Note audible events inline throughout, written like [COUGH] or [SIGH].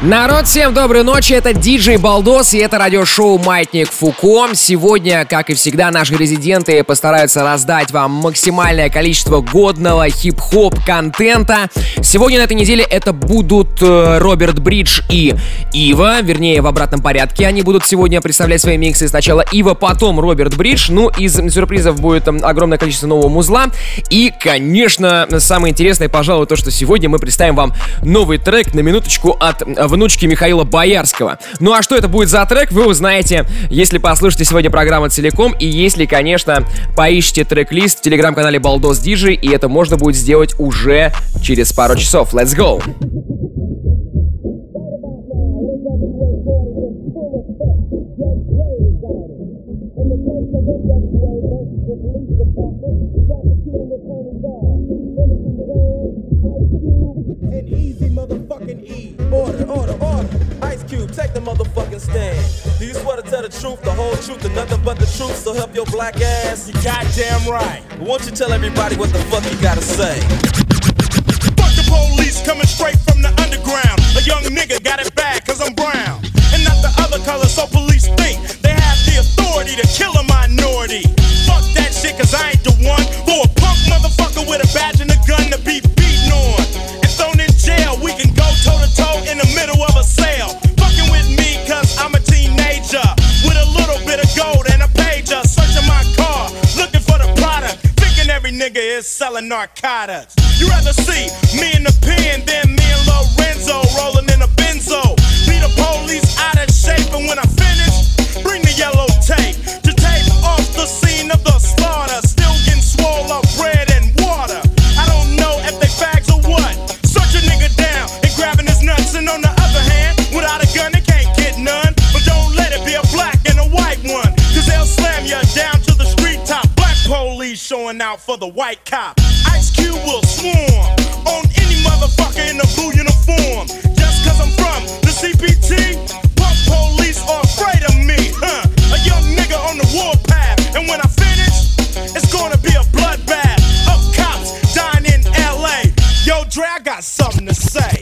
Народ, всем доброй ночи, это диджей Балдос и это радиошоу «Маятник Фуко». Сегодня, как и всегда, наши резиденты постараются раздать вам максимальное количество годного хип-хоп контента. Сегодня на этой неделе это будут э, Роберт Бридж и Ива, вернее, в обратном порядке они будут сегодня представлять свои миксы. Сначала Ива, потом Роберт Бридж. Ну, из сюрпризов будет огромное количество нового музла. И, конечно, самое интересное, пожалуй, то, что сегодня мы представим вам новый трек на минуточку от внучки Михаила Боярского. Ну а что это будет за трек, вы узнаете, если послушаете сегодня программу целиком и если, конечно, поищите трек-лист в телеграм-канале Балдос Диджи, и это можно будет сделать уже через пару часов. Let's go! Stand. Do you swear to tell the truth, the whole truth, and nothing but the truth? So help your black ass. You goddamn right. Won't you tell everybody what the fuck you gotta say? Fuck the police coming straight from the underground. A young nigga got it bad cause I'm brown. And not the other color, so police think they have the authority to kill a minority. Fuck that shit cause I ain't the one for a punk motherfucker with a badge nigga is selling narcotics. You rather see me in the pen than me and Lorenzo rolling in a benzo. Be the police out of shape, and when I finish, bring the yellow showing out for the white cop. Ice Cube will swarm on any motherfucker in a blue uniform. Just cause I'm from the CPT, punk police are afraid of me, huh? A young nigga on the warpath, and when I finish, it's gonna be a bloodbath of cops dying in LA. Yo, Dre, I got something to say.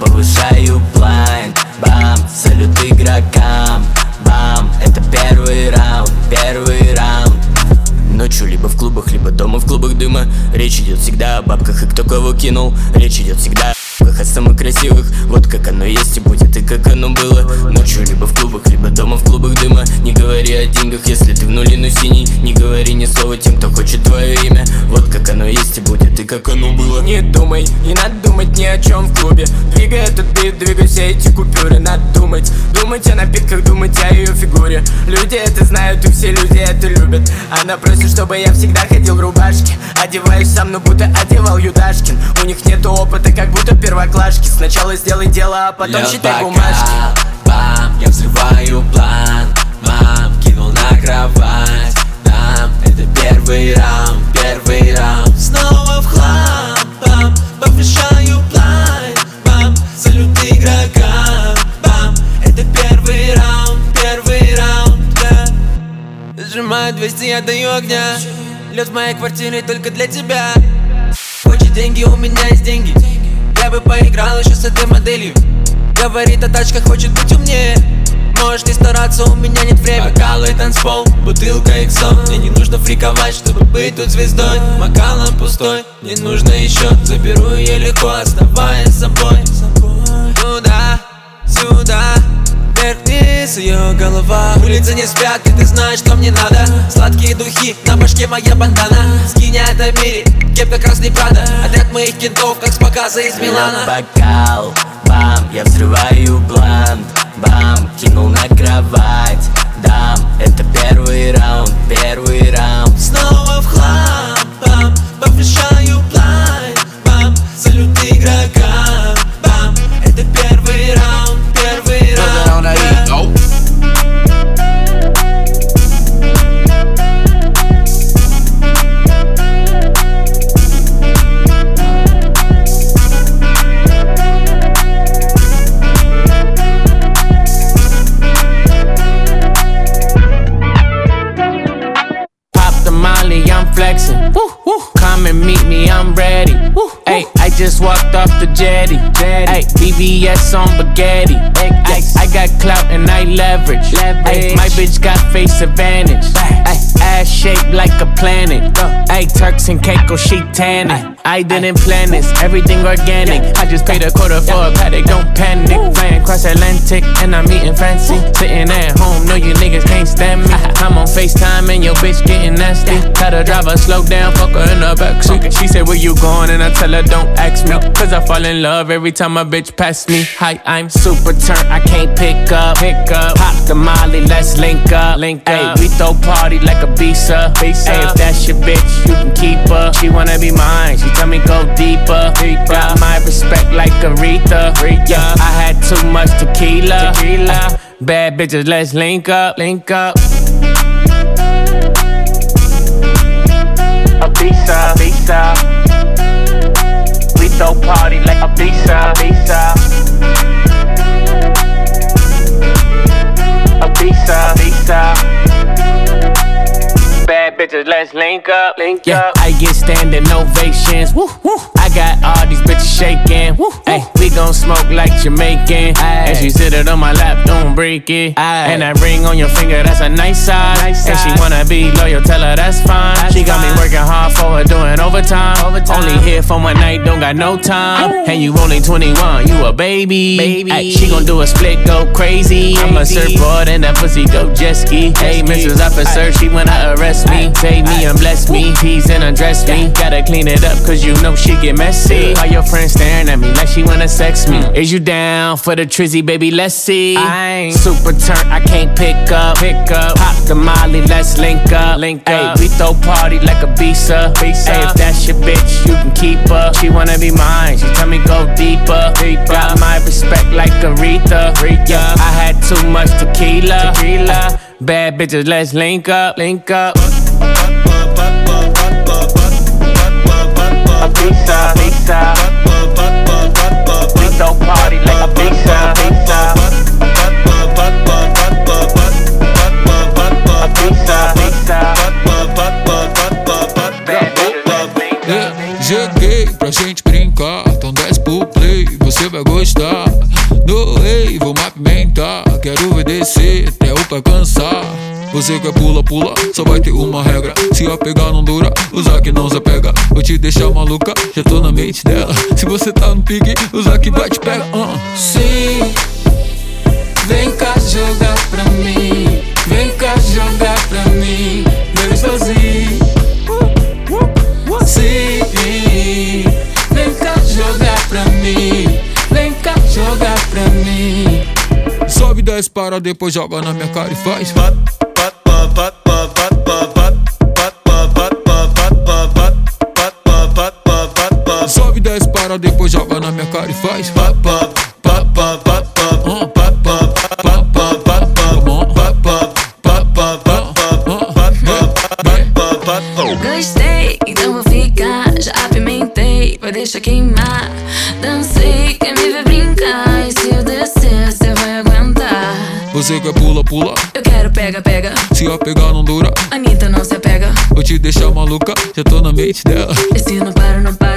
Повышаю блайнд Бам, салют игрокам. Бам, это первый раунд, первый раунд. Ночью либо в клубах, либо дома в клубах дыма. Речь идет всегда о бабках и кто кого кинул. Речь идет всегда о самых красивых. Вот как оно есть и будет, и как оно было. Ночью либо в клубах, либо дома в клубах дыма. Не говори о деньгах, если ты в нуле, но синий. Не говори ни слова тем, кто хочет твое имя. Вот как оно есть и будет, и как оно было. Не думай, не надо думать ни о чем в клубе. Двигай этот бит, двигай все эти купюры. Надо думать, думать о напитках, думать о ее фигуре. Люди это знают, и все люди это любят. Она просит, чтобы я всегда ходил в рубашке. Одеваюсь сам, но будто одевал Юдашкин. У них нету опыта, как будто первоклашки. Сначала сделай дело, а потом Лёд считай бумажки. Бам, я взрываю план. Бам, кинул на кровать. Дам, это первый раунд, первый раунд. Снова в хлам Бам, повышаю план. Бам, салют игрокам. Бам, это первый раунд, первый раунд, да. Сжимаю 200, я даю огня. Лед в моей квартире только для тебя. Хочет деньги, у меня есть деньги Я бы поиграл еще с этой моделью. Говорит о тачках, хочет быть умнее. Можешь не стараться, у меня нет времени. Бокалы, танцпол, бутылка иксо Мне не нужно фриковать, чтобы быть тут звездой. Макалом пустой, не нужно еще. Заберу ее легко, оставаясь собой. Туда, сюда, крутится ее голова. Улицы не спят, и ты знаешь, что мне надо. Сладкие духи, на башке моя бандана. Скинь это мире, кепка красный прада. Отряд моих кентов, как с показа из Милана. Бокал, бам, я взрываю блант Бам, кинул на кровать, дам Это первый раунд, первый раунд. Снова в хлам, бам, повышаю and meet me, I'm ready. Hey, I just walked off the jetty. Hey, BBS on spaghetti. Ay, I got clout and I leverage. Ay, my bitch got face advantage. Ay, ass shaped like a planet. Ay, Turks and Caicos, she tanning. I didn't plan this, everything organic. I just paid a quarter for a paddock, don't panic. Flying across Atlantic and I'm eating fancy. Sitting at home, no you niggas can't stand me. [LAUGHS] I'm on FaceTime and your bitch getting nasty. Tell the driver slow down, fuck her in the backseat. She said, Where you going? And I tell her, Don't ask me. Cause I fall in love every time a bitch pass me. Hi, I'm super turned, I can't pick up. Pick up. Pop the molly, let's link up. Link up. Ay, we throw party like Ibiza. visa. Ay, if that's your bitch, you can keep her. She wanna be mine, she tell me go deeper. Got my respect like Aretha. Yeah, I had too much tequila. tequila. Bad bitches, let's link up. Link up. A visa, visa. We throw party like Ibiza, visa. A visa, visa. Bad bitches, let's link up, link yeah, up. I get standing ovations. Woo, woo. I got all these bitches shaking. Woo, woo. Hey, we gon' smoke like Jamaican. Ay. And she sit it on my lap, don't break it. Ay. And that ring on your finger, that's a nice size. Nice and she wanna be loyal, tell her that's fine. That's she got fine. me working hard for her, doing overtime. overtime. Only here for one night, don't got no time. Ooh. And you only 21, you a baby. baby. Ay, she gon' do a split, go crazy. crazy. I'm a surfboard and that pussy go jet ski. Hey, Mrs. Officer, she wanna arrest me. Take me and bless me, tease and undress me. Gotta clean it up, cause you know she get messy. All your friends staring at me like she wanna sex me. Mm. Is you down for the trizzy, baby? Let's see. I ain't super turnt, I can't pick up. Pick up. Pop the molly, let's link up. Link Ay, we throw party like Ibiza. visa. Ay, if that's your bitch, you can keep her. She wanna be mine, she tell me go deeper. deeper. Got my respect like Aretha. Aretha. Yeah, I had too much tequila. tequila. Bad bitches, let's link up. Link up. a big time, pra gente brincar, então desce pro play, você vai gostar. Doei, vou mais pimentar, quero obedecer até o pra cansar. Você quer pula, pula, só vai ter uma regra. Se a pegar não dura, usar que não se pega. Vou te deixar maluca, já tô na mente dela. Se você tá no pique, usar que vai te pega. Uh. Sim, vem cá jogar pra mim. Vem cá jogar pra mim. Sobe 10 para, depois joga na minha cara e faz. Sobe 10 para, depois joga na minha cara e faz. Gostei, pula, pula. Eu quero pega, pega. Se a pegar não dura, Anitta não se apega. vou te deixar maluca, já tô na mente dela. E se não para, não para,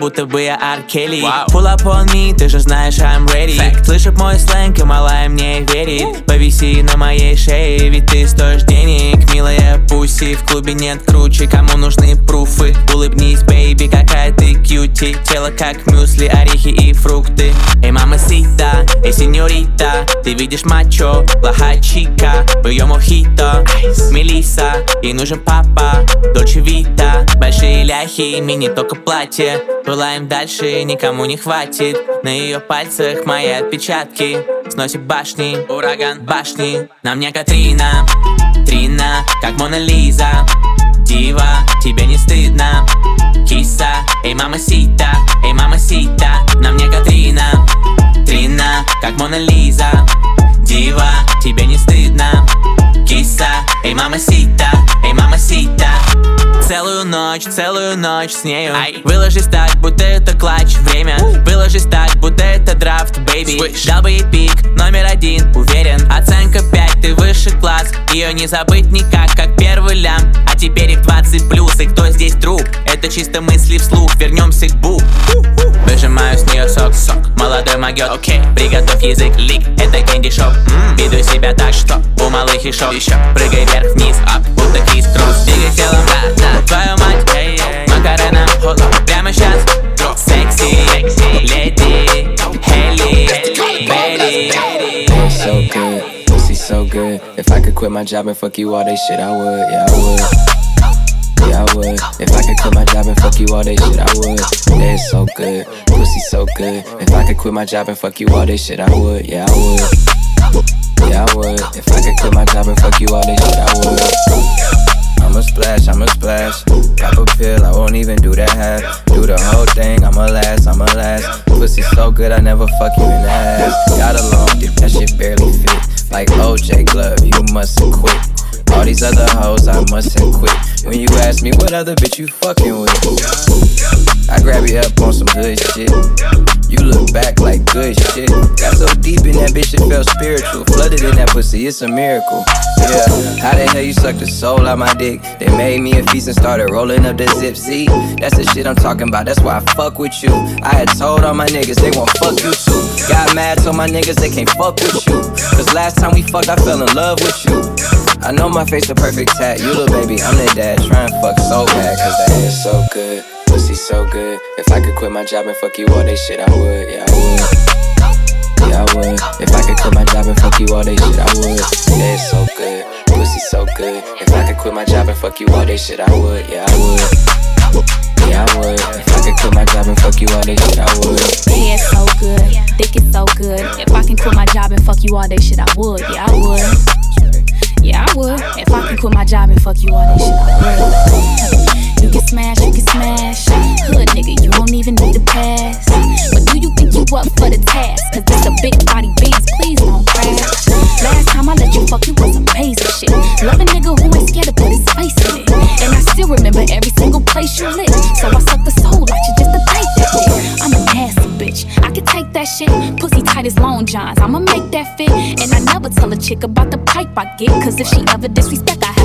будто бы я Аркели Pull up on me, ты же знаешь, I'm ready. Fact. Слышит мой сленг, и малая мне верит. Повиси на моей шее, ведь ты стоишь денег Милая пуси, в клубе нет круче Кому нужны пруфы? Улыбнись, бейби, какая ты кьюти. Тело как мюсли, орехи и фрукты. Эй, мама сита, эй, сеньорита Ты видишь мачо, плохая чика В ее мохито, Мелиса Ей нужен папа, Дольче Вита. Большие ляхи, мини только платье Пылаем дальше, никому не хватит. На ее пальцах мои отпечатки. Сносит башни, ураган башни. На мне Катрина, Трина, как Мона Лиза. Дива, тебе не стыдно. Киса, эй, мама сита, эй, мама сита. На мне Катрина, Трина, как Мона Лиза. Дива, тебе не стыдно Киса, эй, мама сита, эй, мама сита. Целую ночь, целую ночь с нею. Выложись так, будто это клатч Время, выложись так, будто это драфт, бэйби. Дал бы ей пик, номер один, уверен. Оценка 5, ты выше класс. Ее не забыть никак, как первый лям. А теперь их 20 плюс, и кто здесь друг? Это чисто мысли вслух, вернемся к бу нее сок, сок Молодой могет, окей, приготовь язык, лик Это кэнди шоп, веду себя так, что У малых и шоп, еще прыгай вверх-вниз Ап, будто Крис Кросс, двигай телом, да, да Твою мать, эй, эй, Макарена, hold up, прямо сейчас Секси, леди, Хелли, Бетти It's so good, pussy so good. If I could quit my job and fuck you all day shit, I would, yeah, I would. yeah, I would. If I could quit my job and fuck you all day shit, I would. Yeah, it's so good, pussy so good. If I could quit my job and fuck you all day shit, I would, yeah, I would. Yeah, I would. If I could quit my job and fuck you all day shit, I would. I'ma splash, I'ma splash. Pop a pill, I won't even do that half. Do the whole thing, I'ma last, I'ma last. Pussy so good, I never fuck you in the ass. Got a long dick, that shit barely fit. Like OJ Glove, you must quit. All these other hoes, I must have quit. When you ask me what other bitch you fucking with, I grab you up on some good shit. You look back like good shit. Got so deep in that bitch, it felt spiritual. Flooded in that pussy, it's a miracle. Yeah, how the hell you suck the soul out my dick? They made me a feast and started rolling up the zip. See, that's the shit I'm talking about. That's why I fuck with you. I had told all my niggas they won't fuck you too. Got mad, told my niggas they can't fuck with you. Cause last time we fucked, I fell in love with you. I know my face a perfect tat. You little baby, I'm the dad. Trying fuck so bad, cause that ass so good. Pussy so good. If I could quit my job and fuck you all day shit, I would. Yeah, I would. Yeah, I would. If I could quit my job and fuck you all day shit, I would. Yeah, so good. Pussy so good. If I could quit my job and fuck you all day shit, I would. Yeah, I would. Yeah, I would. If I could quit my job and fuck you all day shit, I would. Yeah, so good. Think it's so good. If I can quit my job and fuck you all day shit, I would. Yeah, I would. Yeah, I would. If I could quit my job and fuck you all day shit, I would. You can smash, you can smash. Hood nigga, you don't even need a pass. But do you think you up for the task? Cause this a big body Benz, please don't crash. Last time I let you fuck, you was amazing shit. Love a nigga who ain't scared to put his face in it. And I still remember every single place you lit. So I suck the soul out you just to take that dick. I'm a nasty bitch. I can take that shit. Pussy tight as long johns. I'ma make that fit. And I never tell a chick about the pipe I get. Cause if she ever disrespect, I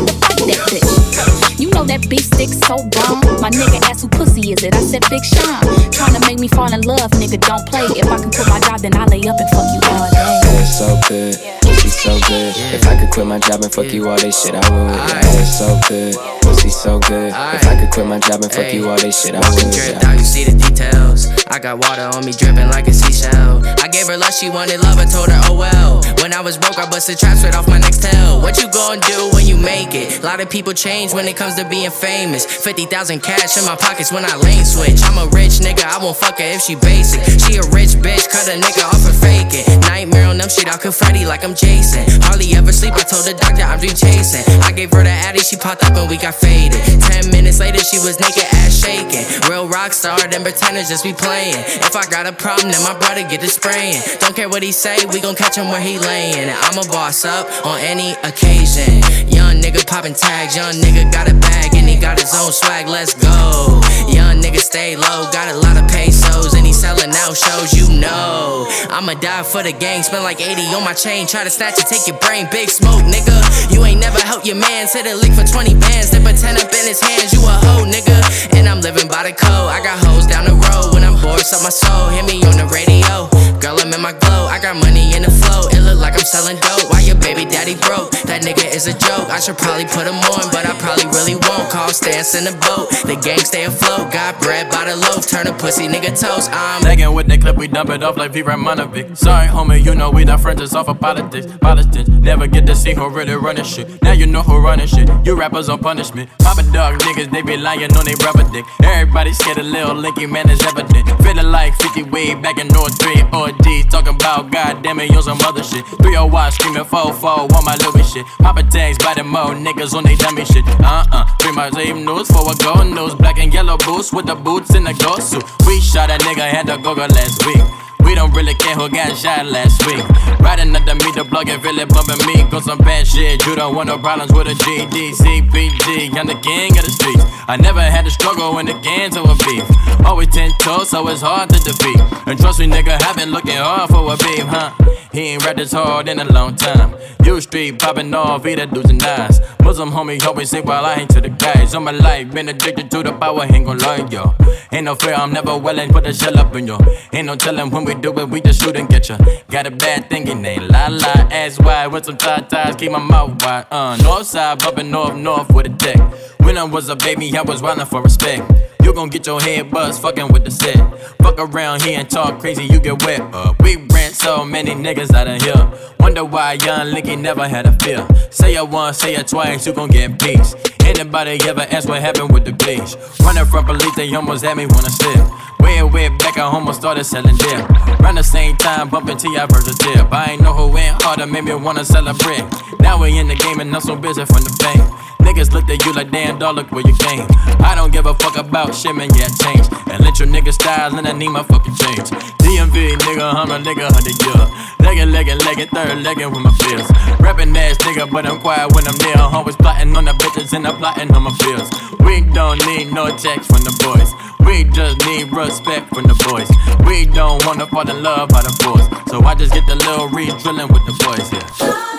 that bitch. You know that beef stick so bomb. My nigga asked who pussy is it? I said Big Sean. Tryna make me fall in love, nigga. Don't play. If I can quit my job, then I lay up and fuck you all day. It's so good. Pussy so good. If I could quit my job and fuck you all day shit, I would. Yeah, it's so good. Pussy so good. If I could quit my job and fuck you all day shit, I would. Yeah. out, you see the details. I got water on me dripping like a seashell. I gave her love, she wanted love, I told her, oh well. When I was broke, I busted traps right off my next tail. What you gonna do when you make it? A lot of people change when it comes to being famous. 50,000 cash in my pockets when I lane switch. I'm a rich nigga, I won't fuck her if she basic. She a rich bitch, cut a nigga off for faking. Nightmare on them shit, I confetti like I'm Jason. Hardly ever sleep, I told the doctor I'm dream chasing. I gave her the addy, she popped up and we got faded. Ten minutes later, she was naked, ass shaking. Real rock star, them pretenders just be playing. If I got a problem, then my brother get to spraying. Don't care what he say, we gon' catch him where he laying. I'm a boss up on any occasion. Young nigga popping tags, young nigga got a bag and he got his own swag. Let's go. Young nigga stay low, got a lot of pesos and he selling out shows. You know, I'ma die for the gang, spend like 80 on my chain. Try to snatch it, take your brain, big smoke, nigga. You ain't never helped your man, hit a lick for 20 bands, then put 10 up in his hands. You a hoe, nigga. And I'm living by the code. I got hoes down the road when I'm bored, suck my soul. Hit me on the radio. Girl, I'm in my glow. I got money in the flow. It look like I'm selling dope. Why your baby daddy broke? That nigga is a joke. I should probably put him on, but I probably really won't. Call stance in the boat. The gang stay afloat. Got bread by the loaf. Turn a pussy nigga toast. I'm Legging with the clip, we dump it off like V. Ramonovic. Sorry, homie, you know we not friends, it's off of politics. Politics, never get to see who really running shit. Now you know who running shit. You rappers on punishment. Papa dog niggas, they be lying on they rubber dick. Everybody scared a little linky man is evident. Feeling like 50 way back in North 3 or D. Talking about goddamn it, you some other shit. 301 screaming 4 4 on my Louis shit. Papa tags by the mo, niggas on they dummy shit. Uh uh. Three my same news for a gold news. Black and yellow boots with the boots in the ghost suit. We shot a nigga, had go go last week. We don't really care who got shot last week. Riding under me, the plug and really bumping me. Go some bad shit. You don't want no problems with a GD, CPG. I'm the king of the streets. I never had to struggle when the gangs a beef. Always ten toes, so it's hard to defeat. And trust me, nigga, I've been looking hard for a beef, huh? He ain't rapped this hard in a long time. You street popping off, he the dudes and eyes. Muslim homie always say while I ain't to the guys. On my life, been addicted to the power, ain't gon' lie, yo. Ain't no fear, I'm never willing, put a shell up in yo. Ain't no telling when we do it, we just shoot and get ya. Got a bad thinking, ain't la la. Ass wide with some tie ties, keep my mouth wide. Uh, north side, bumping north, north with a deck. When I was a baby, I was wildin' for respect. You gon' get your head buzzed, fucking with the set. Fuck around here and talk crazy, you get wet. Uh, we ran so many niggas out of here. Wonder why young Linky never had a fear. Say it once, say it twice, you gon' get peace. Anybody ever ask what happened with the bleach? Running from police, they almost had me wanna slip. Way way back, I almost started selling dip. Around the same time, bumping T, I versus dip. I ain't know who went harder, made me wanna celebrate. Now we in the game and I'm so busy from the fame. Niggas looked at you like, damn, dog, look where you came. I don't give a fuck about shit, man, yeah, change. And let your nigga style, and I need my fucking change. DMV, nigga, I'm a nigga, hundred year. Leggin', leggin', leggin', third leggin' with my fears. Rapping ass nigga, but I'm quiet when I'm near. Always plotting on the bitches and I'm plotting on my fears. We don't need no checks from the boys. We just need respect from the boys. We don't wanna fall in love by the boys. So I just get the little re drilling with the boys, yeah.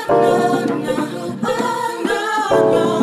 Oh, hey, oh,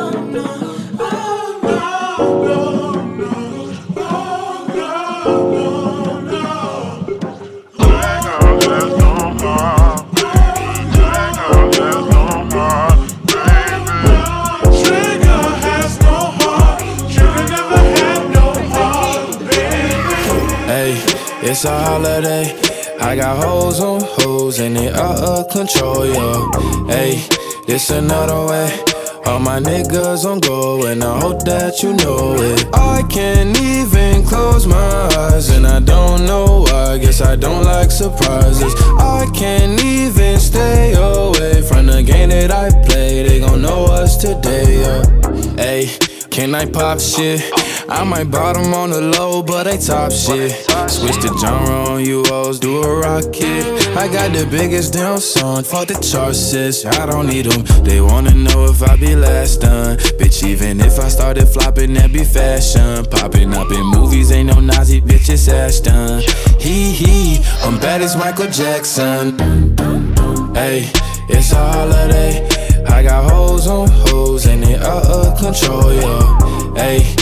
it's a holiday. I got hoes on hoes and they out of control, yo. Hey, this another way. All my niggas on go, and I hope that you know it. I can't even close my eyes, and I don't know why. Guess I don't like surprises. I can't even stay away from the game that I play. They gon' know us today, yeah. Hey, can I pop shit? I might bottom on the low, but they top shit. Switch the genre on you hoes, do a rocket. I got the biggest damn song, fuck the chart sis. I don't need them. They wanna know if I be last done. Bitch, even if I started flopping, that be fashion. Popping up in movies, ain't no Nazi bitch, it's Ashton. Hee hee, I'm bad as Michael Jackson. Hey, it's a holiday. I got hoes on hoes and they out of control, yo. Hey,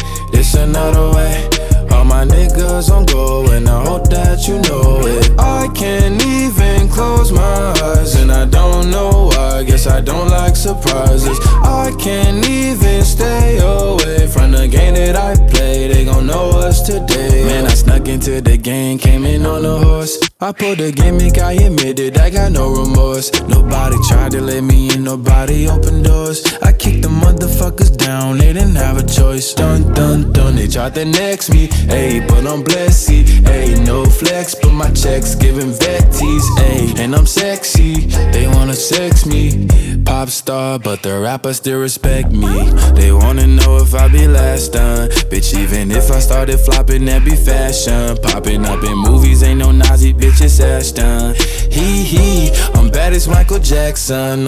this another way. All my niggas on go and I hope that you know it. I can't even close my eyes and I don't know why. Guess I don't like surprises. I can't even stay away from the game that I play. They gon' know us today. Man, I snuck into the game, came in on a horse. I pulled the gimmick, I admitted I got no remorse. Nobody tried to let me in, nobody opened doors. I kicked the motherfuckers down, they didn't have a choice. Dun dun dun, they tried to next me. Ayy, but I'm blessed, see. Ayy, no flex, but my checks giving vetties. Ayy, and I'm sexy, they wanna sex me. Pop star, but the rappers still respect me. They wanna know if I be last done. Bitch, even if I started flopping, that be fashion. Popping up in movies, ain't no Nazi bitch, get ass done. Hee hee, I'm bad as Michael Jackson.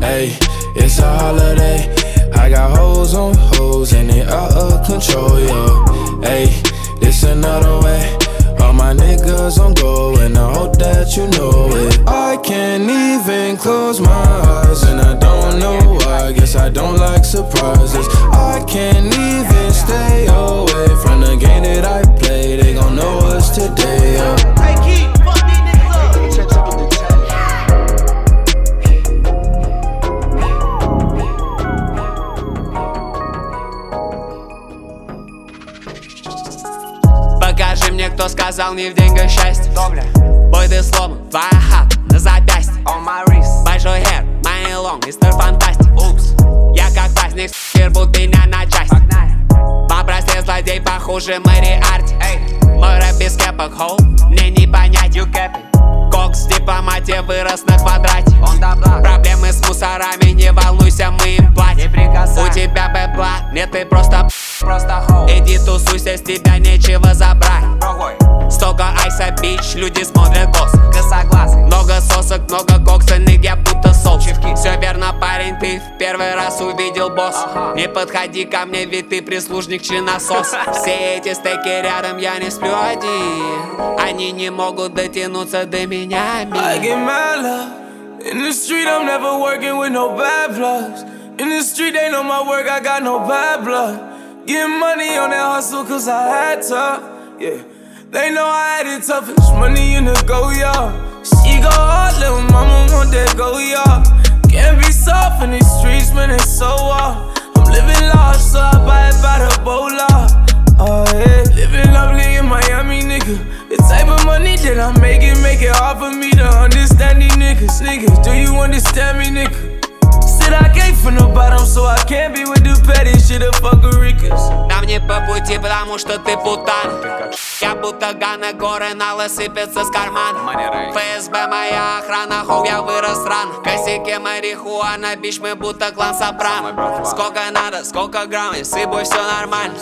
Hey, it's a holiday. I got hoes on hoes and they out of control, yo. Hey, this another way. All my niggas on go and I hope that you know it. I can't even close my eyes and I don't know why. I guess I don't like surprises. I can't even stay away from the game that I play. They gon' know today, yeah. Hey, keep. Покажи мне, кто сказал не в деньгах счастье Добля Бой ты сломан, твоя хата на запястье. On my wrist Большой hair, my long, мистер фантастик. Упс. Я как праздник, с***, рвут меня на части Погнали. По злодей похуже Мэри Кепок, хоу, мне не понять You Кокс в дипломате вырос на квадрате. Проблемы с мусорами, не волнуйся, мы им платим. У тебя бэпла, нет, ты просто Просто Иди тусуйся, с тебя нечего забрать Столько айса бич, люди смотрят босс. Много сосок, много коксальных, я будто соус. Все верно, парень, ты в первый раз увидел босс. Не подходи ко мне, ведь ты прислужник чи насос [LAUGHS] Все эти стейки рядом, я не сплю один. Они не могут дотянуться до меня, I get mad love. In the street, I'm never working with no bad plugs In the street, they know my work, I got no bad blood. Getting money on that hustle, cause I had to, yeah They know I had it toughest, money in the go, y'all She go hard, little mama want that go, y'all Can't be soft in these streets, man, it's so off I'm living large, so I buy it by the bola uh. Oh yeah, living lovely in Miami, nigga. The type of money that I'm making, make it hard for me to understand these niggas. Niggas, do you understand me, nigga? Said I came from the bottom, so I can't be with the petty shit of fuckerikas. Нам не по пути, потому что ты путан. Я будто Гана, горы налы сыпятся с кармана. ФСБ моя охрана, хоу, я вырос рано. В косяке марихуана, бич, мы будто клан Сопрано. Сколько надо, сколько грамм, и с тобой все нормально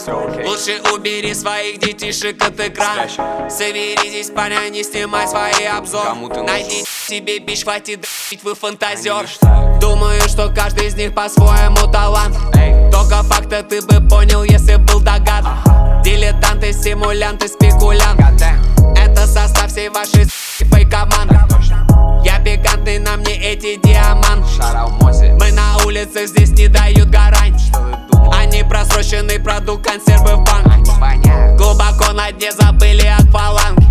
Лучше убери своих детишек от экрана. Соберитесь, парня, не снимай свои обзоры. Найди себе бич, хватит вы фантазер. Думаю, что каждый из них по-своему талант. Только факта ты бы понял, если был догад. Дилетанты, симулянты, спекулянт. Это состав всей вашей фейк команды. Я пикантный, на мне эти диаманты. Мы на улицах здесь не дают гарантий. Они просроченный продукт, консервы в банк Глубоко на дне забыли акваланги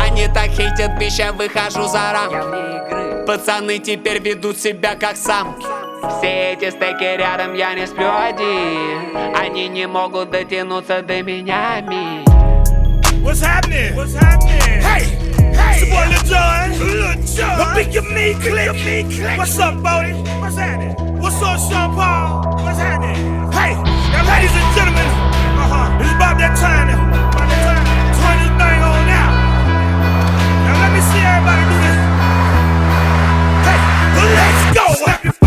Они так хейтят пища, выхожу за рамки. Пацаны теперь ведут себя как самки все эти стейки рядом, я не сплю один Они не могут дотянуться до меня, ми What's happening? What's happening? Hey! Hey! It's your boy Lil Jon. Lil Jon. The big of me click. me click. What's up, Bodie? What's happening? What's up, Sean Paul? What's happening? Hey! Now, ladies and gentlemen, uh-huh. It's about that time now. About that time. Turn this thing on now. Now, let me see everybody do this. Hey! Let's go!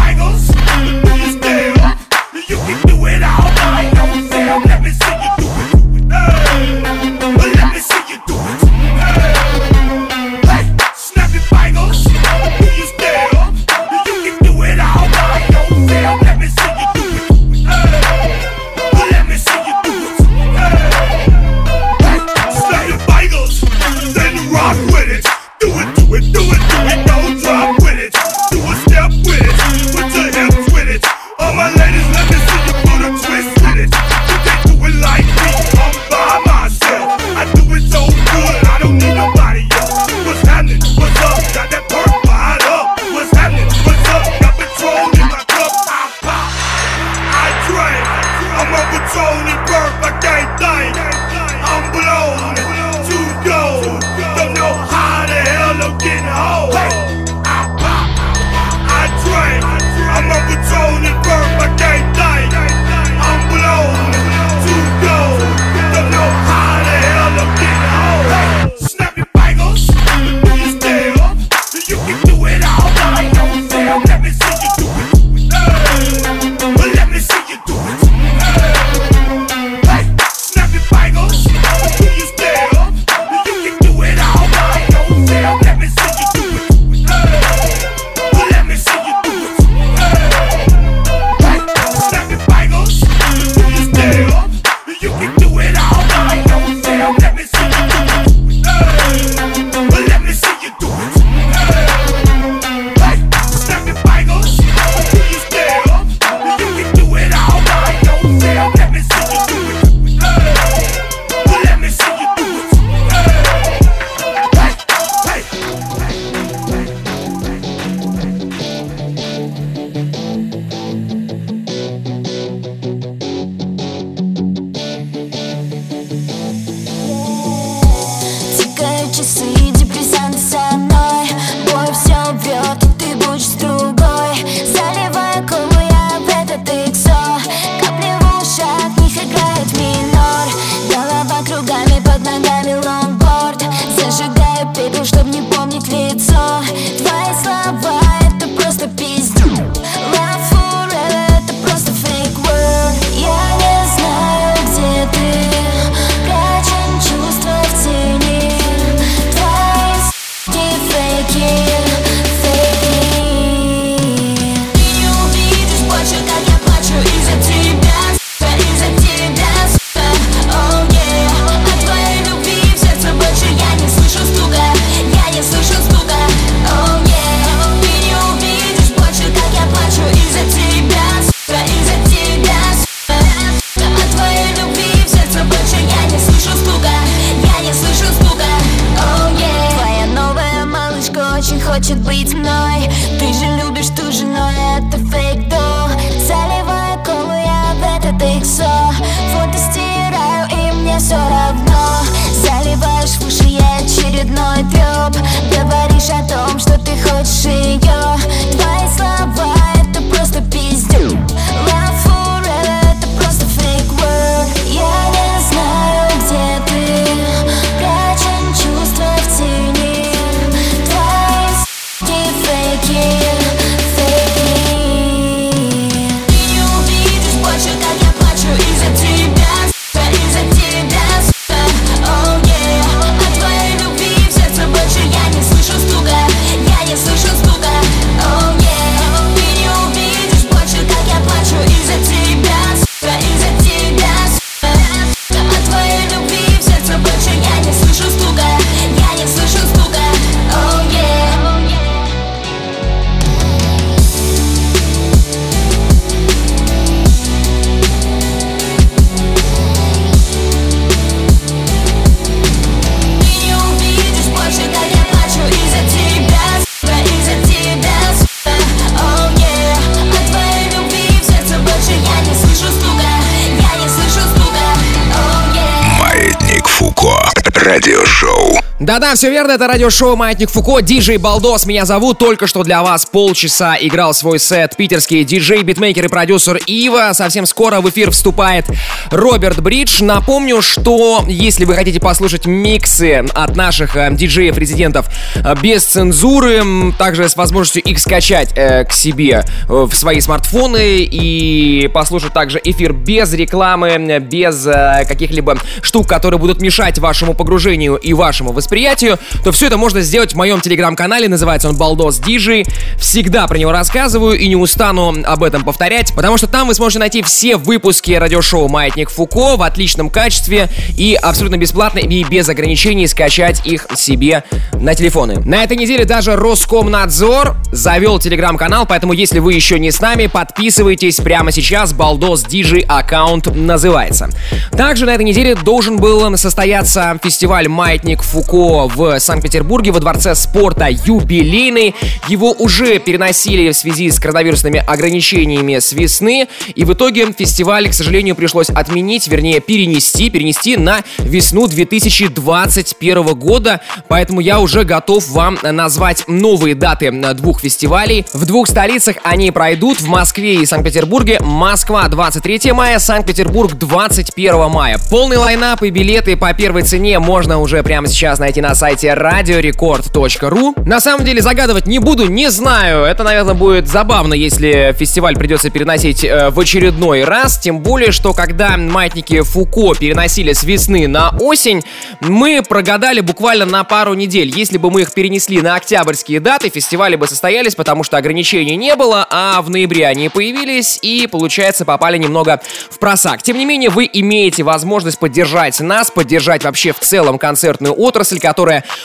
Все верно, это радиошоу «Маятник Фуко», диджей Балдос меня зовут, только что для вас полчаса играл свой сет. Питерский диджей, битмейкер и продюсер Ива, совсем скоро в эфир вступает Роберт Бридж. Напомню, что если вы хотите послушать миксы от наших э, диджеев-резидентов э, без цензуры, также с возможностью их скачать э, к себе э, в свои смартфоны и послушать также эфир без рекламы, э, без э, каких-либо штук, которые будут мешать вашему погружению и вашему восприятию, то все это можно сделать в моем телеграм-канале, называется он Балдос Диджей. Всегда про него рассказываю и не устану об этом повторять, потому что там вы сможете найти все выпуски радиошоу «Маятник Фуко» в отличном качестве и абсолютно бесплатно и без ограничений скачать их себе на телефоны. На этой неделе даже Роскомнадзор завел телеграм-канал, поэтому если вы еще не с нами, подписывайтесь прямо сейчас. Балдос Диджей аккаунт называется. Также на этой неделе должен был состояться фестиваль «Маятник Фуко» в Санкт-Петербурге во Дворце спорта «Юбилейный». Его уже переносили в связи с коронавирусными ограничениями с весны, и в итоге фестиваль, к сожалению, пришлось отменить, вернее, перенести, перенести на весну 2021 года, поэтому я уже готов вам назвать новые даты двух фестивалей. В двух столицах они пройдут в Москве и Санкт-Петербурге. Москва 23 мая, Санкт-Петербург 21 мая. Полный лайнап и билеты по первой цене можно уже прямо сейчас найти на сайте radiorecord.ru. На самом деле загадывать не буду, не знаю. Это, наверное, будет забавно, если фестиваль придется переносить э, в очередной раз. Тем более, что когда маятники Фуко переносили с весны на осень, мы прогадали буквально на пару недель. Если бы мы их перенесли на октябрьские даты, фестивали бы состоялись, потому что ограничений не было, а в ноябре они появились и, получается, попали немного в просак. Тем не менее, вы имеете возможность поддержать нас, поддержать вообще в целом концертную отрасль, которая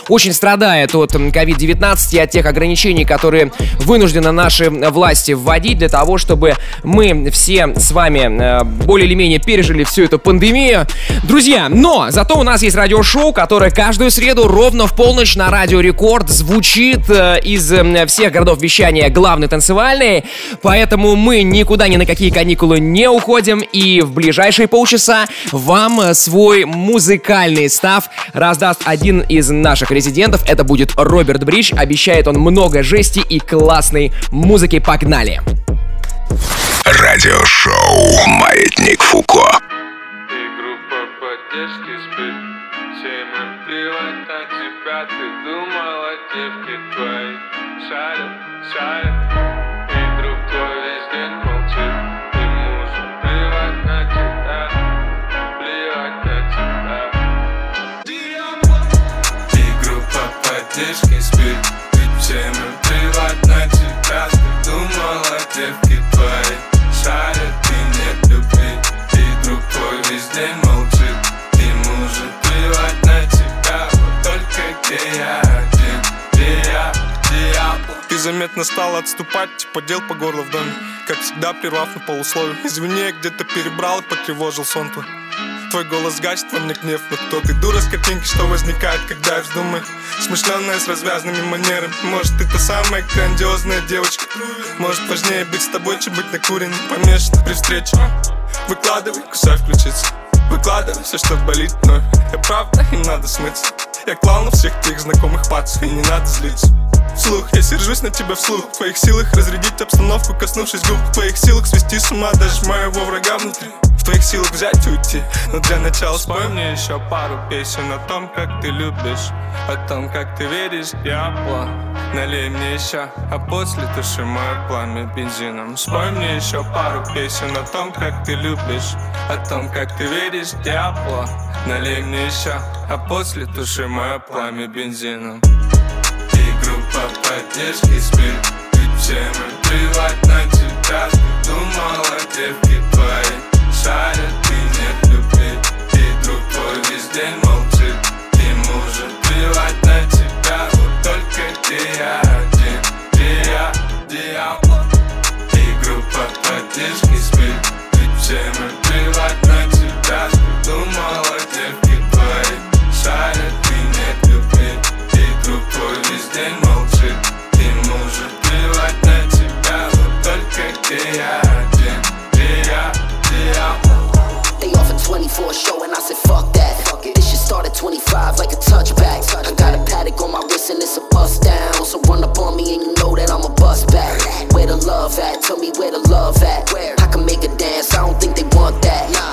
очень страдает от м, COVID-19 и от тех ограничений, которые вынуждены наши власти вводить для того, чтобы мы все с вами э, более или менее пережили всю эту пандемию. Друзья, но зато у нас есть радиошоу, которое каждую среду ровно в полночь на Радио Рекорд звучит э, из всех городов вещания главный танцевальный, поэтому мы никуда ни на какие каникулы не уходим и в ближайшие полчаса вам свой музыкальный став раздаст один из наших резидентов. Это будет Роберт Бридж. Обещает он много жести и классной музыки. Погнали! Радиошоу «Маятник Фуко». поддержки спит девки твои Шарят и нет любви. И друг твой весь день молчит. Ему же плевать на тебя Вот только где я один. Где я, где я? Ты заметно стал отступать, типа дел по горло в доме. Как всегда, прервав на полусловие. Извини, я где-то перебрал и потревожил сон твой Твой голос гасит во мне гнев Но кто ты, дура с картинки, что возникает, когда я вздумаю. Смышленная с развязанными манерами. Может, ты та самая грандиозная девочка? Может, важнее быть с тобой, чем быть накуренным Помешан при встрече? Выкладывай, кусай включиться Выкладывай все, что болит вновь. Я правда, им надо смыться. Я клал на всех твоих знакомых пацев И не надо злиться. Вслух, я сержусь на тебя вслух. В твоих силах разрядить обстановку Коснувшись губ. В твоих силах Свести с ума даже моего врага внутри твоих силах взять уйти. Но для начала спой мне еще пару песен О том, как ты любишь О том, как ты веришь. В дьявола Налей мне еще, а после туши мое пламя бензином. Спой мне еще пару песен о том, как ты любишь О том, как ты веришь. Дьявола Налей мне еще, а после туши мое пламя бензином. И группа поддержки спит Ведь всем плевать на тебя. Ты думала, девки твои Шарят и нет любви И друг твой весь день молчит Ему же плевать на тебя Вот только где я 25 like a touchback. I got a Patek on my wrist and it's a bust down. So run up on me and you know that I'm a bust back. Where the love at? Tell me where the love at. I can make a dance, I don't think they want that.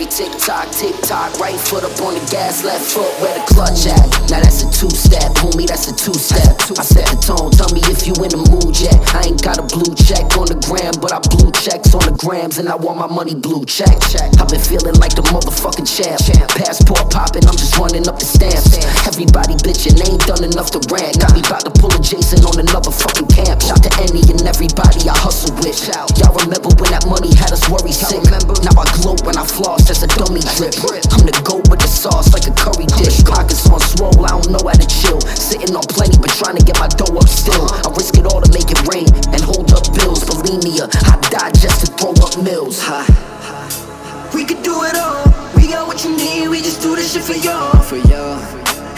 Tick tock, tick tock. Right foot up on the gas, left foot where the clutch at. Now that's a two step, homie, that's a two step. I set the tone, tell me if you in the mood yet. I ain't got a blue check on the gram, but I blue checks on the grams and I want my money blue check. I've been feeling like the motherfucking champ. Passport popping, I'm just running up the stamps. Everybody bitching, they ain't done enough to rant. Got me about to pull a Jason on another fucking camp. Shout to any and everybody I hustle with. Y'all remember when that money had us worry sick? Now I glow when I floss, that's a dummy drip. I'm the goat with the sauce like a curry dish. Pockets on swole, I don't know how to chill. Sitting on plenty, but trying to get my dough up still. I risk it all to make it rain and hold up bills. Bulimia, I die just to throw up mills. Ha. We could do it all. We got what you need. We just do this shit for y'all. For y'all.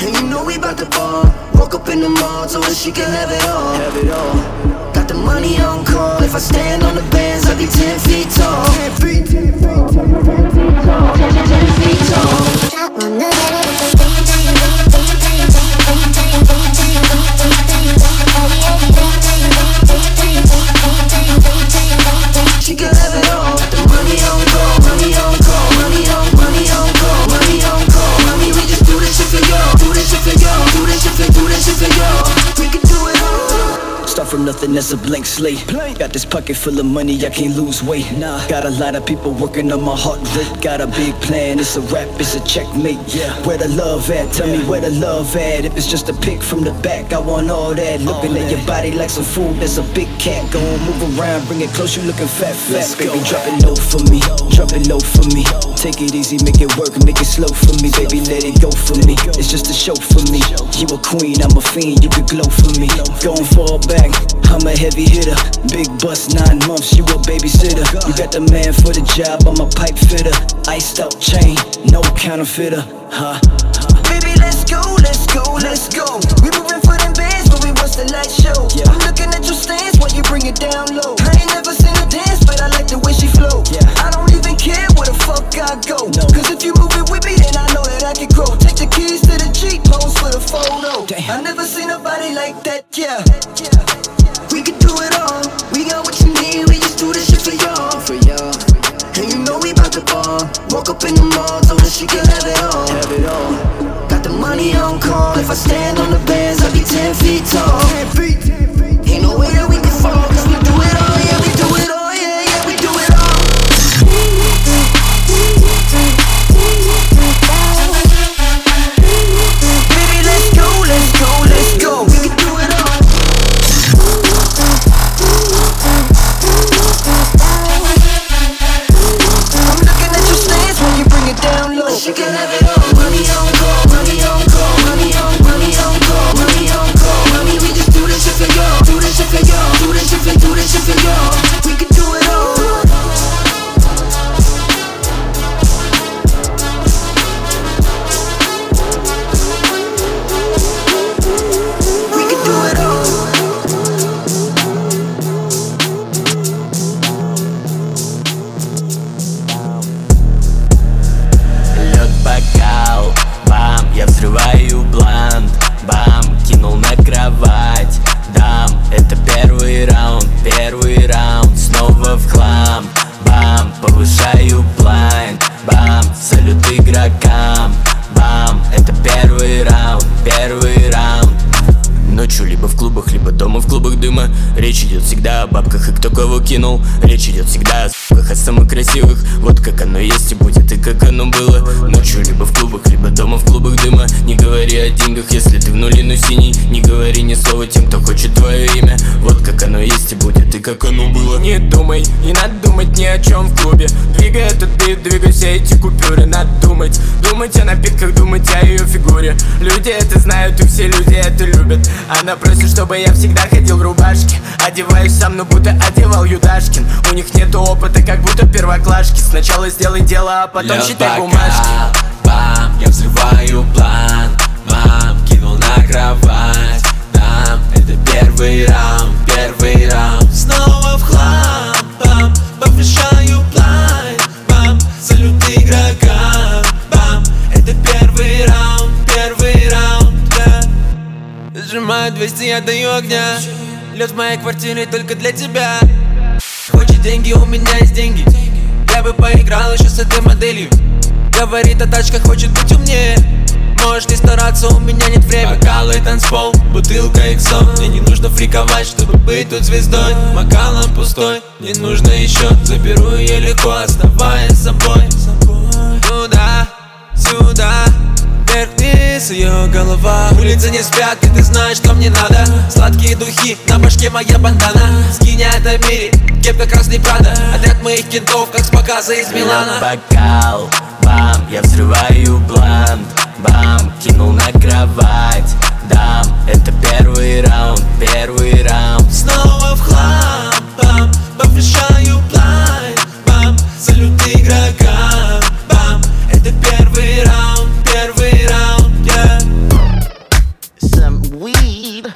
And you know we bout to ball. Woke up in the mall, her she can have it all. Have it all. Money on call. If I stand on the bands, I'll be 10 feet tall. 10 feet, 10 feet tall. 10 feet tall. Nothing, that's a blank slate. Got this pocket full of money, I can't lose weight. Nah, got a lot of people working on my heart rate. Got a big plan, it's a rap, it's a checkmate. Yeah, where the love at? Tell me where the love at. If it's just a pic from the back, I want all that. Looking at your body like some food, that's a big cat. Go on, move around, bring it close, you looking fat, fat. Baby, drop it low for me, drop it low for me. Take it easy, make it work, make it slow for me. Baby, let it go for me. It's just a show for me. You a queen, I'm a fiend, you could glow for me. Going fall back, I'm a heavy hitter. Big bust, nine months, you a babysitter. You got the man for the job, I'm a pipe fitter. Iced out chain, no counterfeiter. Huh? Baby, let's go, let's go, let's go. We moving for them bands, but we watch the last show. I'm looking at your stance while you bring it down low. I ain't never seen her dance, but I like the way she flow. I don't even care where the fuck I go. Cause if you move it with me, then I know that I can grow. Take the keys to the Jeep, pose for the photo. I never seen nobody like that, yeah. We know we bout to ball. Woke up in the mall, told her she can have it all. Have it all. Got the money on call. If I stand on the bands, I'll be 10 feet tall. 10 feet. Ain't no way that we can fall, как оно было. Не думай, не надо думать ни о чем в клубе. Двигай этот бит, двигай все эти купюры. Надо думать, думать о напитках, думать о ее фигуре. Люди это знают и все люди это любят. Она просит, чтобы я всегда ходил в рубашке. Одеваюсь сам, но будто одевал Юдашкин. У них нету опыта, как будто первоклашки. Сначала сделай дело, а потом Лёд считай бумажки. Бам, я взрываю план. Бам, кинул на кровать первый раунд, первый раунд. Снова в хлам, бам, повышаю план Бам, салют игрокам Бам, это первый раунд, первый раунд, да. Сжимаю 200, я даю огня. Лед в моей квартире только для тебя. Хочет деньги, у меня есть деньги. Я бы поиграл еще с этой моделью. Говорит о тачках, хочет быть умнее Можешь не стараться, у меня нет времени. Бокалы, танцпол, бутылка иксо Мне не нужно фриковать, чтобы быть тут звездой. Бокалом пустой, не нужно еще. Заберу ее легко, оставаясь собой. Туда, сюда, вверх-вниз ее голова. Улицы не спят, и ты знаешь, что мне надо. Сладкие духи, на башке моя бандана. Скинь это мире, кепка красный Прада. Отряд моих кентов, как с показа из Милана. Бокал, бам, я взрываю блант Бам, кинул на кровать. Дам, это первый раунд, первый раунд. Снова в хлам, бам, повышаю план. Бам, салют игрокам. Бам, это первый раунд, первый раунд, yeah. Some weed.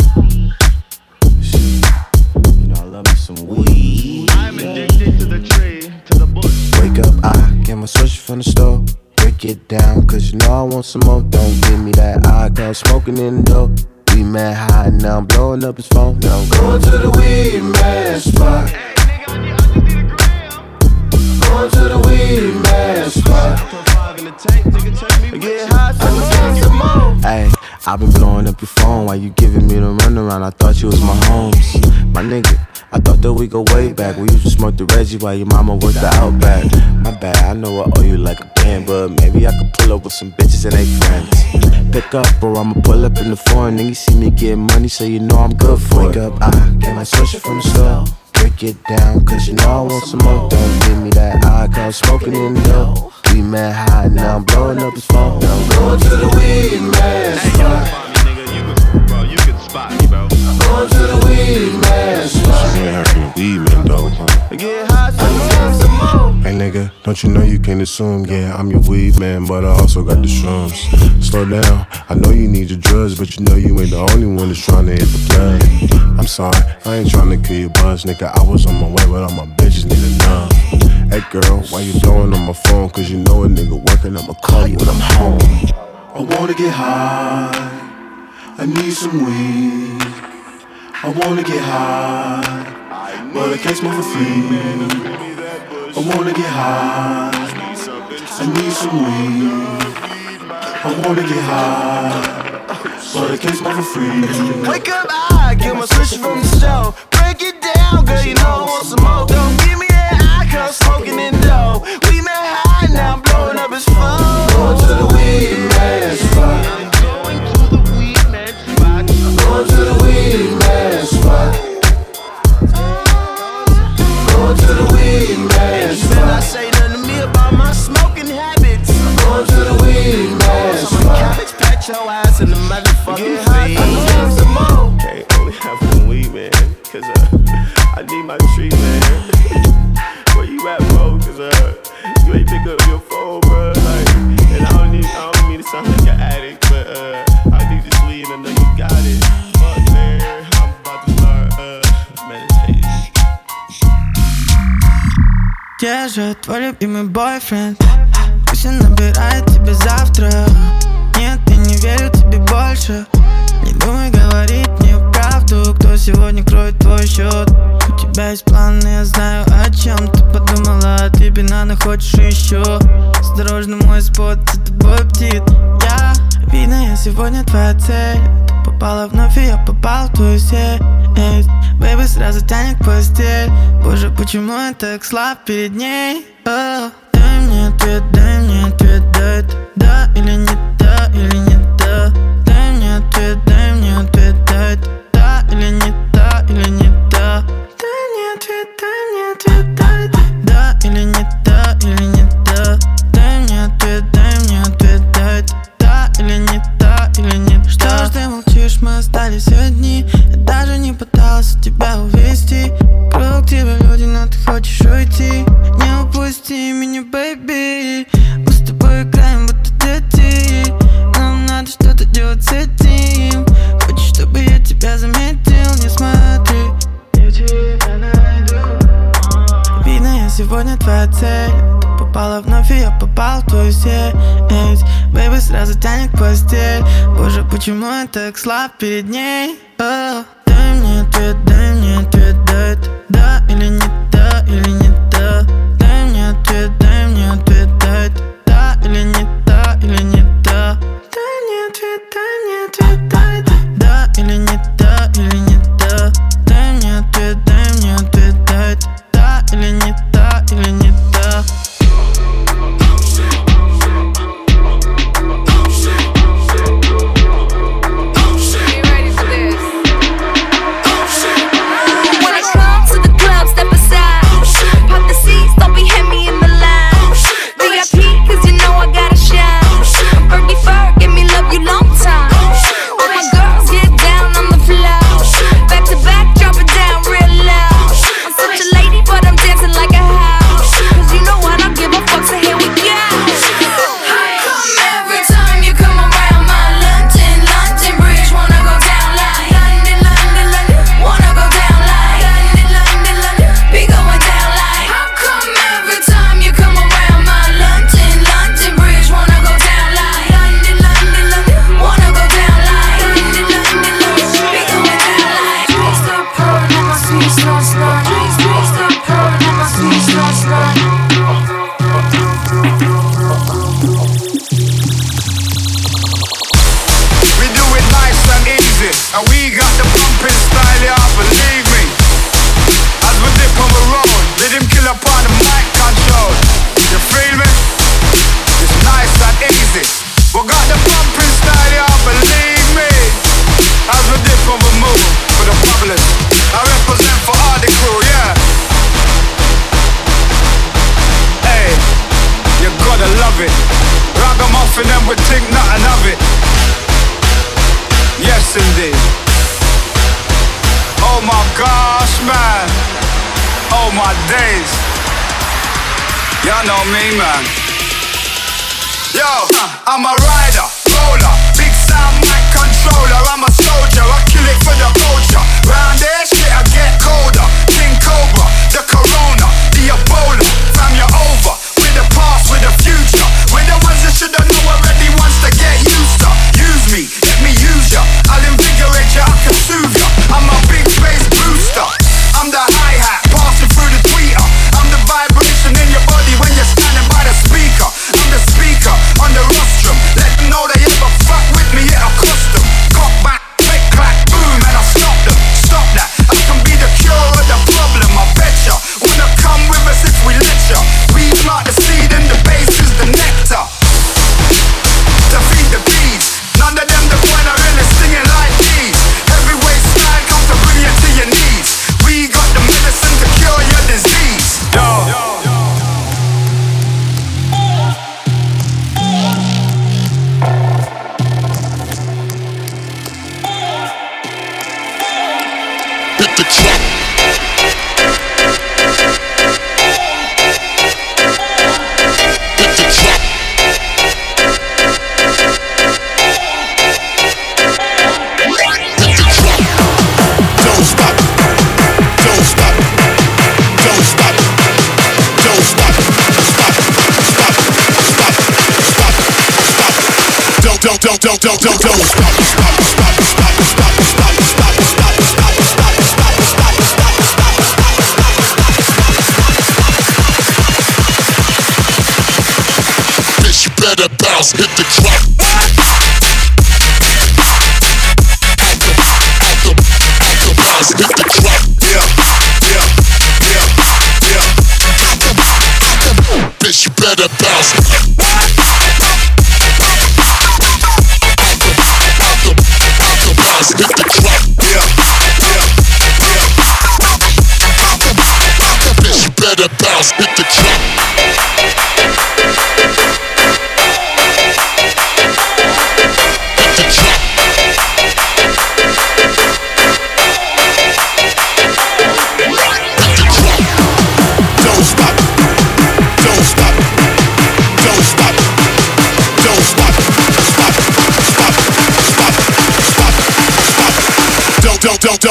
You know, I love me some weed. I'm addicted to the tree, to the bush. Wake up, I get my switch from the store. It down, cause you know I want some more. Don't give me that eye, cause smoking in the door. We mad high, now I'm blowing up his phone. Now I'm going to the weed man spot. Going to the weed man spot. Get high, so get some more. Hey, I've been blowing up your phone while you giving me the runaround. I thought you was my homes, my nigga. I thought that we go way back. We used to smoke the Reggie while your mama worked the Outback. My bad, I know I owe you like a band, but maybe I could pull up with some bitches and they friends. Pick up, or I'ma pull up in the foreign. Nigga see me get money, so you know I'm good for Wake it. up, I get my social from the store. Break it down, cause you know I want some more. Don't give me that eye, cause smoking in the door. We mad high, now I'm blowing up his phone. Now I'm going to the weed man spot. Going to the weed man weed man, some more. Hey nigga, don't you know you can't assume? Yeah, I'm your weed man, but I also got the shrooms. Slow down, I know you need your drugs, but you know you ain't the only one that's trying to hit the plug. I'm sorry, I ain't trying to kill your buzz, nigga. I was on my way, but all my bitches need a numb. Hey girl, why you blowing on my phone? Cause you know a nigga working, I'ma call you when I'm home. I wanna get high. I need some weed. I wanna get high, but I can't smoke for free. I wanna get high. I need some weed. I wanna get high, but I can't smoke for free. Wake up, I get my switch from the store. Break it down, girl, you know I want some more. Don't give me that eye, cause I'm smoking in dough. We met high, now I'm blowing up his phone. Going to the weed man spot. Going to the weed man spot. Going to the weed man spot. Better not say nothing to me about my smoking habits. Going to the weed man spot. Cabbage patch your ass in the motherfucking feed. Я твой любимый бойфренд. Пусть он набирает тебя завтра. Нет, я не верю тебе больше. Не думай правду кто сегодня кроет твой счет? У тебя есть планы, я знаю о чем Ты подумала, а ты банана хочешь еще Осторожно, мой спот, за тобой птит Я, видно, я сегодня твоя цель. Ты попала вновь, и я попал в твою сеть. Бэйби сразу тянет к постель. Боже, почему я так слаб перед ней? Oh. Дай мне ответ, дай мне ответ, дай это Да или не да, или не да. Дай мне ответ, дай мне остались одни Я даже не пытался тебя увести. Круг тебя люди, но ты хочешь уйти. Не упусти меня, бэйби Мы с тобой играем, будто дети. Нам надо что-то делать с этим. Хочешь, чтобы я тебя заметил? Не смотри, я тебя найду. Видно, я сегодня твоя цель. Ты попала вновь, и я попал в твою сеть. Бэйби сразу тянет постель Боже, почему я так слаб перед ней? О, дай мне ответ, дай мне ответ, да это Да или нет, да или нет Y'all know me, man. Yo, I'm a rider, roller, big sound, mic controller. I'm a soul. better bounce, hit the clock.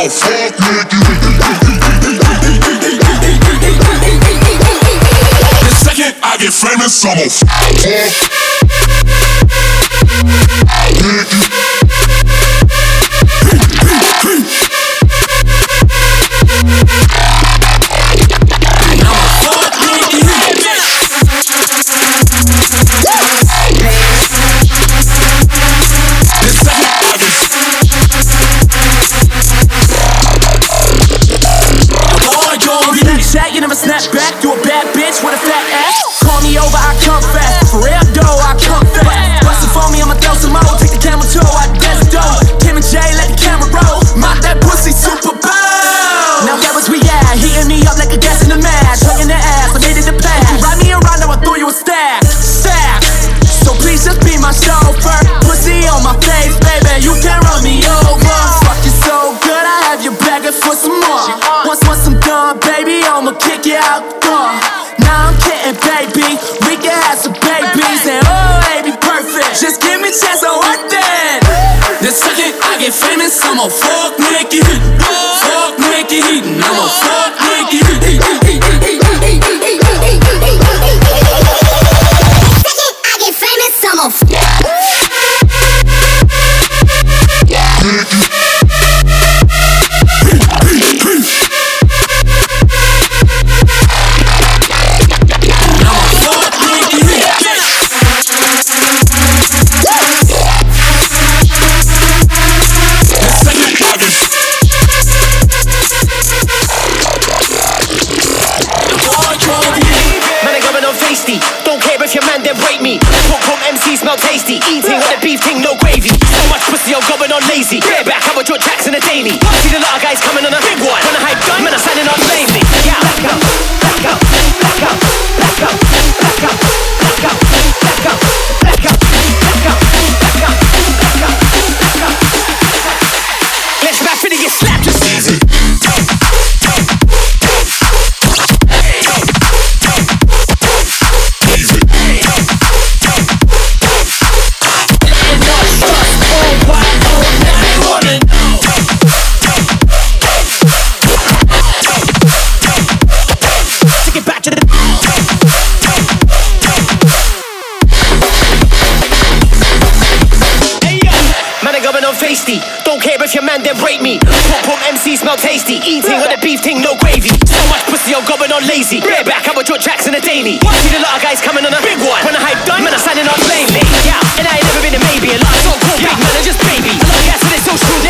a. The second I get famous, I'm a fuck nigga. smell tasty. Eating with a beef ting, no gravy. So much pussy, I'm going on lazy. Bareback, how about your jacks in a daily. I see a lot of guys coming on a big one. Wanna hype gun? man, I'm signing on lately. Yeah, black out, black out, black out, black out, black out, black out, black out. Smell. Eating on the beef thing, no gravy. So much pussy, I'm going on lazy. Bareback, I'm a George Jackson a daily. See the lot of guys coming on a big one. When I hype done, man, I'm standing on lately. Yeah, and I ain't never been a maybe. A lot so cool, big man, I'm just baby. Yeah, so this social network. When it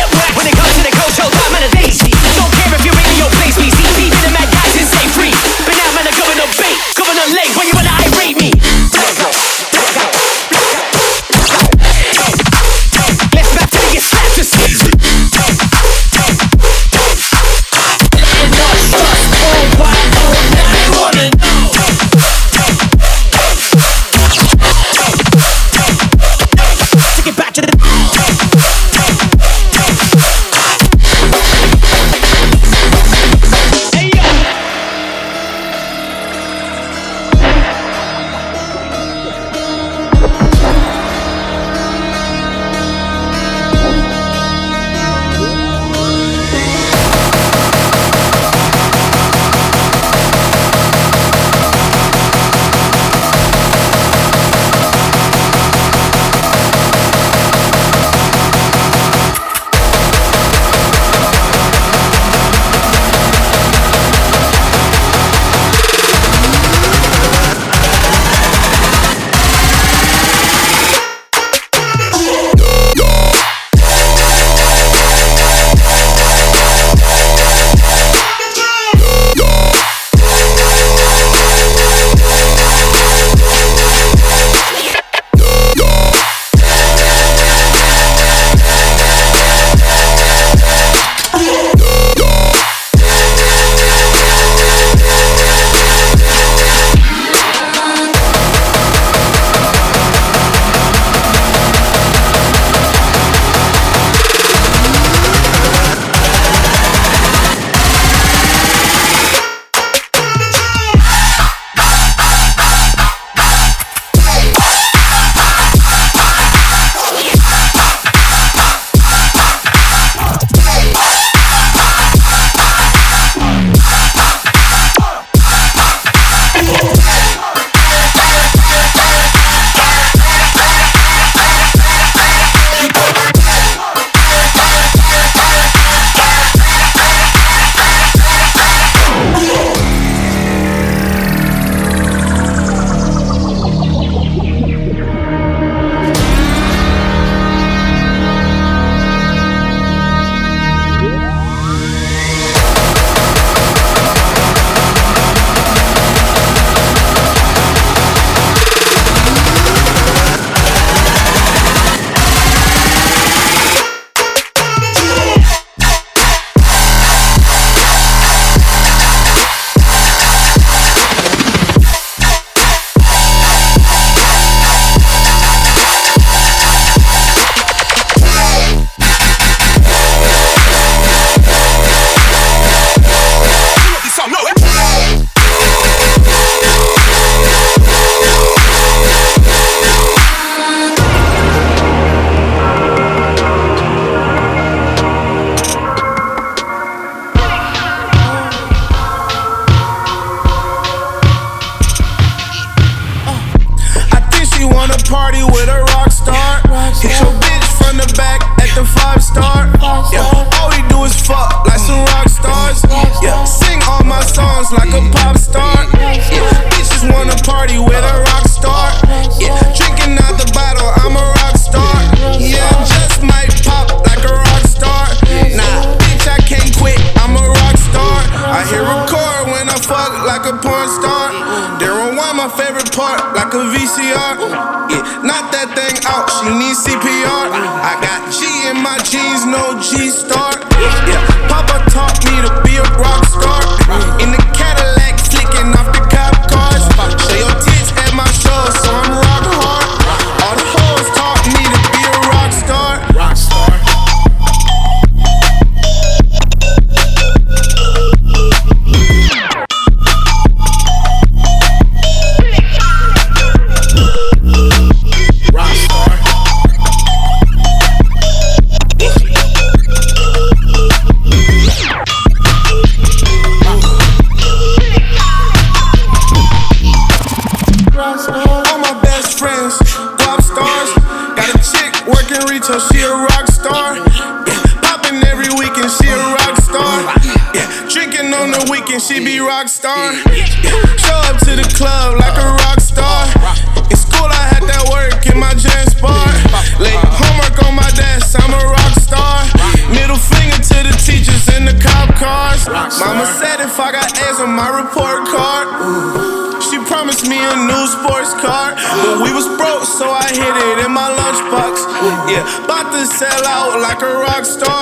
out like a rock star.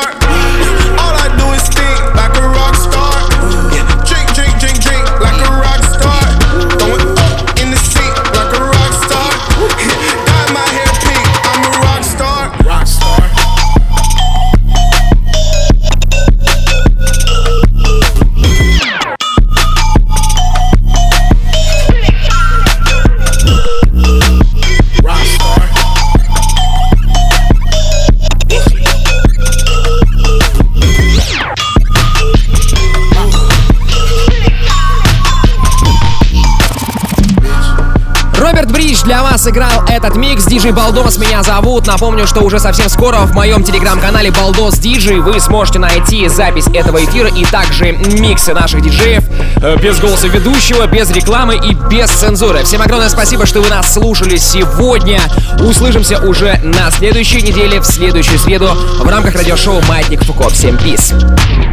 сыграл этот микс Диджей Балдос меня зовут Напомню, что уже совсем скоро в моем телеграм-канале Балдос Диджей Вы сможете найти запись этого эфира и также миксы наших диджеев э, Без голоса ведущего, без рекламы и без цензуры Всем огромное спасибо, что вы нас слушали сегодня Услышимся уже на следующей неделе, в следующую среду В рамках радиошоу «Маятник Фуко». Всем peace.